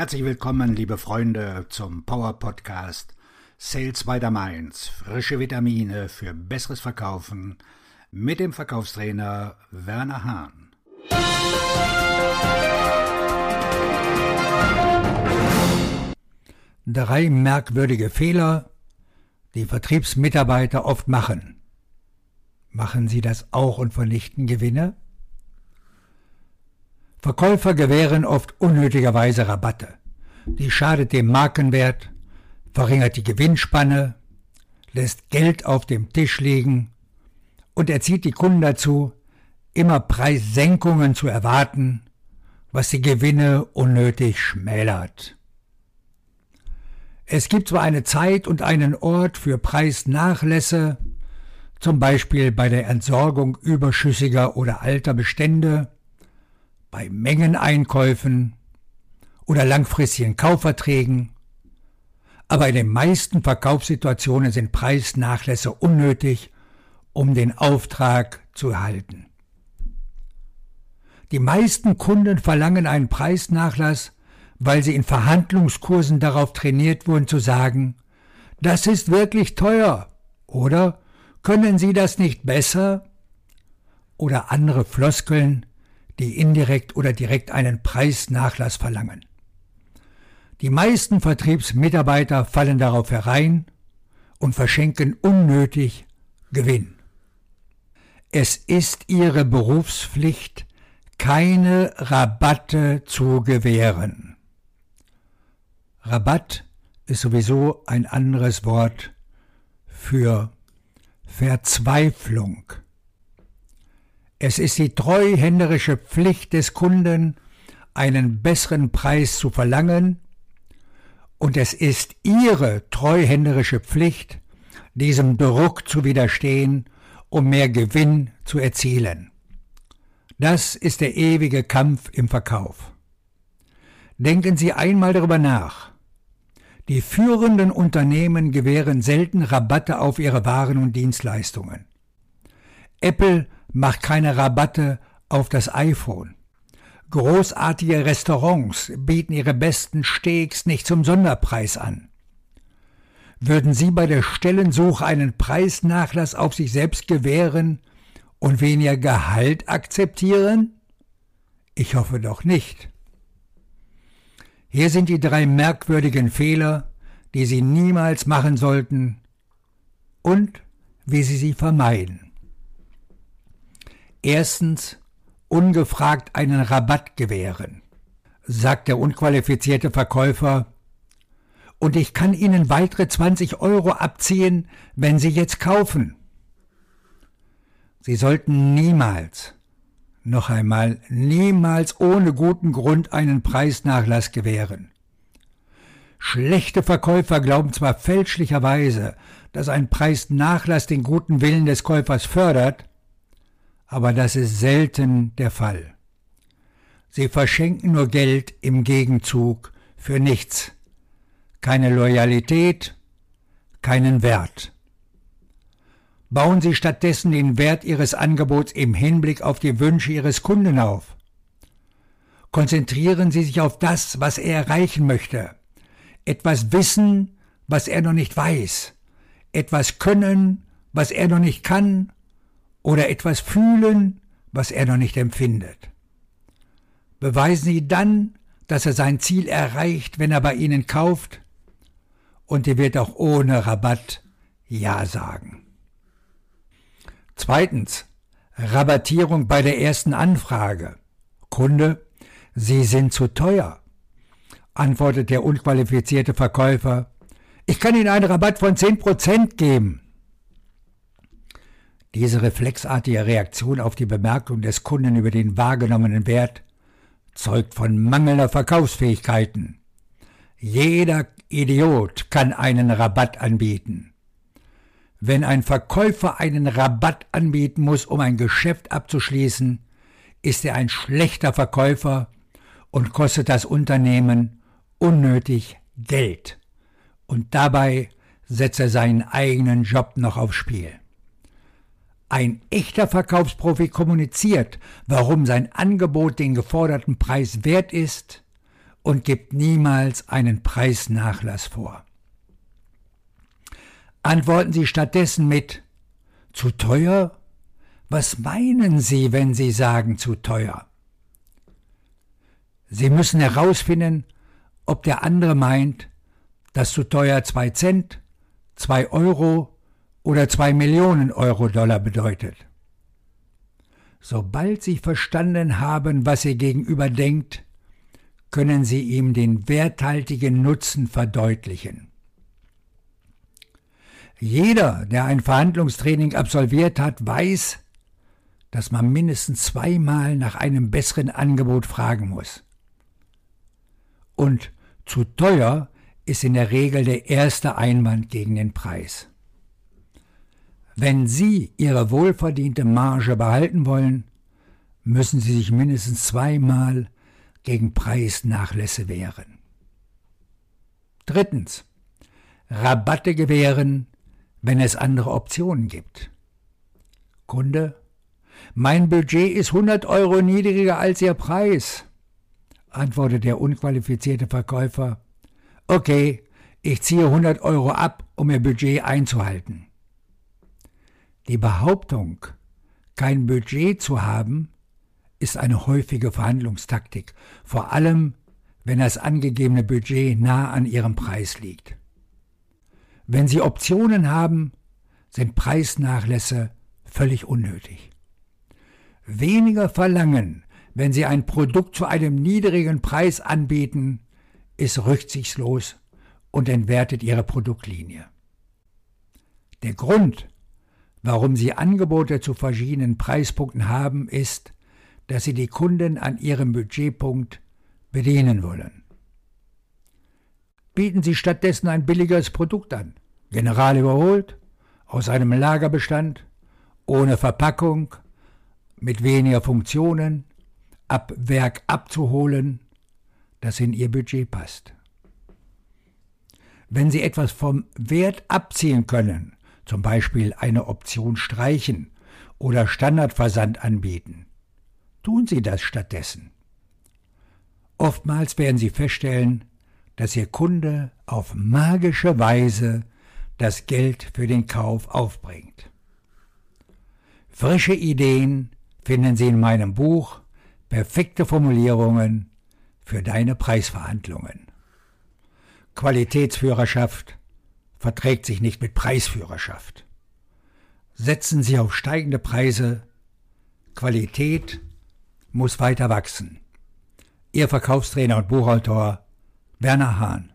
Herzlich willkommen, liebe Freunde, zum Power Podcast Sales by the Mainz. Frische Vitamine für besseres Verkaufen mit dem Verkaufstrainer Werner Hahn. Drei merkwürdige Fehler, die Vertriebsmitarbeiter oft machen. Machen sie das auch und vernichten Gewinne? Verkäufer gewähren oft unnötigerweise Rabatte. Die schadet dem Markenwert, verringert die Gewinnspanne, lässt Geld auf dem Tisch liegen und erzieht die Kunden dazu, immer Preissenkungen zu erwarten, was die Gewinne unnötig schmälert. Es gibt zwar eine Zeit und einen Ort für Preisnachlässe, zum Beispiel bei der Entsorgung überschüssiger oder alter Bestände, bei Mengeneinkäufen oder langfristigen Kaufverträgen, aber in den meisten Verkaufssituationen sind Preisnachlässe unnötig, um den Auftrag zu erhalten. Die meisten Kunden verlangen einen Preisnachlass, weil sie in Verhandlungskursen darauf trainiert wurden zu sagen, das ist wirklich teuer oder können Sie das nicht besser? Oder andere Floskeln, die indirekt oder direkt einen Preisnachlass verlangen. Die meisten Vertriebsmitarbeiter fallen darauf herein und verschenken unnötig Gewinn. Es ist ihre Berufspflicht, keine Rabatte zu gewähren. Rabatt ist sowieso ein anderes Wort für Verzweiflung. Es ist die treuhänderische Pflicht des Kunden, einen besseren Preis zu verlangen, und es ist Ihre treuhänderische Pflicht, diesem Druck zu widerstehen, um mehr Gewinn zu erzielen. Das ist der ewige Kampf im Verkauf. Denken Sie einmal darüber nach. Die führenden Unternehmen gewähren selten Rabatte auf ihre Waren und Dienstleistungen. Apple macht keine Rabatte auf das iPhone. Großartige Restaurants bieten ihre besten Steaks nicht zum Sonderpreis an. Würden Sie bei der Stellensuche einen Preisnachlass auf sich selbst gewähren und weniger Gehalt akzeptieren? Ich hoffe doch nicht. Hier sind die drei merkwürdigen Fehler, die Sie niemals machen sollten und wie Sie sie vermeiden. Erstens ungefragt einen Rabatt gewähren, sagt der unqualifizierte Verkäufer, und ich kann Ihnen weitere 20 Euro abziehen, wenn Sie jetzt kaufen. Sie sollten niemals, noch einmal, niemals ohne guten Grund einen Preisnachlass gewähren. Schlechte Verkäufer glauben zwar fälschlicherweise, dass ein Preisnachlass den guten Willen des Käufers fördert, aber das ist selten der Fall. Sie verschenken nur Geld im Gegenzug für nichts, keine Loyalität, keinen Wert. Bauen Sie stattdessen den Wert Ihres Angebots im Hinblick auf die Wünsche Ihres Kunden auf. Konzentrieren Sie sich auf das, was er erreichen möchte. Etwas wissen, was er noch nicht weiß. Etwas können, was er noch nicht kann oder etwas fühlen, was er noch nicht empfindet. Beweisen Sie dann, dass er sein Ziel erreicht, wenn er bei Ihnen kauft, und er wird auch ohne Rabatt Ja sagen. Zweitens, Rabattierung bei der ersten Anfrage. Kunde, Sie sind zu teuer, antwortet der unqualifizierte Verkäufer. Ich kann Ihnen einen Rabatt von 10% geben. Diese reflexartige Reaktion auf die Bemerkung des Kunden über den wahrgenommenen Wert zeugt von mangelnder Verkaufsfähigkeiten. Jeder Idiot kann einen Rabatt anbieten. Wenn ein Verkäufer einen Rabatt anbieten muss, um ein Geschäft abzuschließen, ist er ein schlechter Verkäufer und kostet das Unternehmen unnötig Geld. Und dabei setzt er seinen eigenen Job noch aufs Spiel. Ein echter Verkaufsprofi kommuniziert, warum sein Angebot den geforderten Preis wert ist und gibt niemals einen Preisnachlass vor. Antworten Sie stattdessen mit zu teuer? Was meinen Sie, wenn Sie sagen zu teuer? Sie müssen herausfinden, ob der andere meint, dass zu teuer zwei Cent, zwei Euro oder zwei Millionen Euro Dollar bedeutet. Sobald Sie verstanden haben, was Ihr Gegenüber denkt, können Sie ihm den werthaltigen Nutzen verdeutlichen. Jeder, der ein Verhandlungstraining absolviert hat, weiß, dass man mindestens zweimal nach einem besseren Angebot fragen muss. Und zu teuer ist in der Regel der erste Einwand gegen den Preis. Wenn Sie Ihre wohlverdiente Marge behalten wollen, müssen Sie sich mindestens zweimal gegen Preisnachlässe wehren. Drittens. Rabatte gewähren, wenn es andere Optionen gibt. Kunde, mein Budget ist 100 Euro niedriger als Ihr Preis, antwortet der unqualifizierte Verkäufer. Okay, ich ziehe 100 Euro ab, um Ihr Budget einzuhalten. Die Behauptung, kein Budget zu haben, ist eine häufige Verhandlungstaktik, vor allem wenn das angegebene Budget nah an Ihrem Preis liegt. Wenn Sie Optionen haben, sind Preisnachlässe völlig unnötig. Weniger verlangen, wenn Sie ein Produkt zu einem niedrigen Preis anbieten, ist rücksichtslos und entwertet Ihre Produktlinie. Der Grund, warum Sie Angebote zu verschiedenen Preispunkten haben, ist, dass Sie die Kunden an ihrem Budgetpunkt bedienen wollen. Bieten Sie stattdessen ein billigeres Produkt an, general überholt, aus einem Lagerbestand, ohne Verpackung, mit weniger Funktionen, ab Werk abzuholen, das in Ihr Budget passt. Wenn Sie etwas vom Wert abziehen können, zum Beispiel eine Option streichen oder Standardversand anbieten, tun Sie das stattdessen. Oftmals werden Sie feststellen, dass Ihr Kunde auf magische Weise das Geld für den Kauf aufbringt. Frische Ideen finden Sie in meinem Buch Perfekte Formulierungen für deine Preisverhandlungen. Qualitätsführerschaft verträgt sich nicht mit Preisführerschaft. Setzen Sie auf steigende Preise. Qualität muss weiter wachsen. Ihr Verkaufstrainer und Buchautor Werner Hahn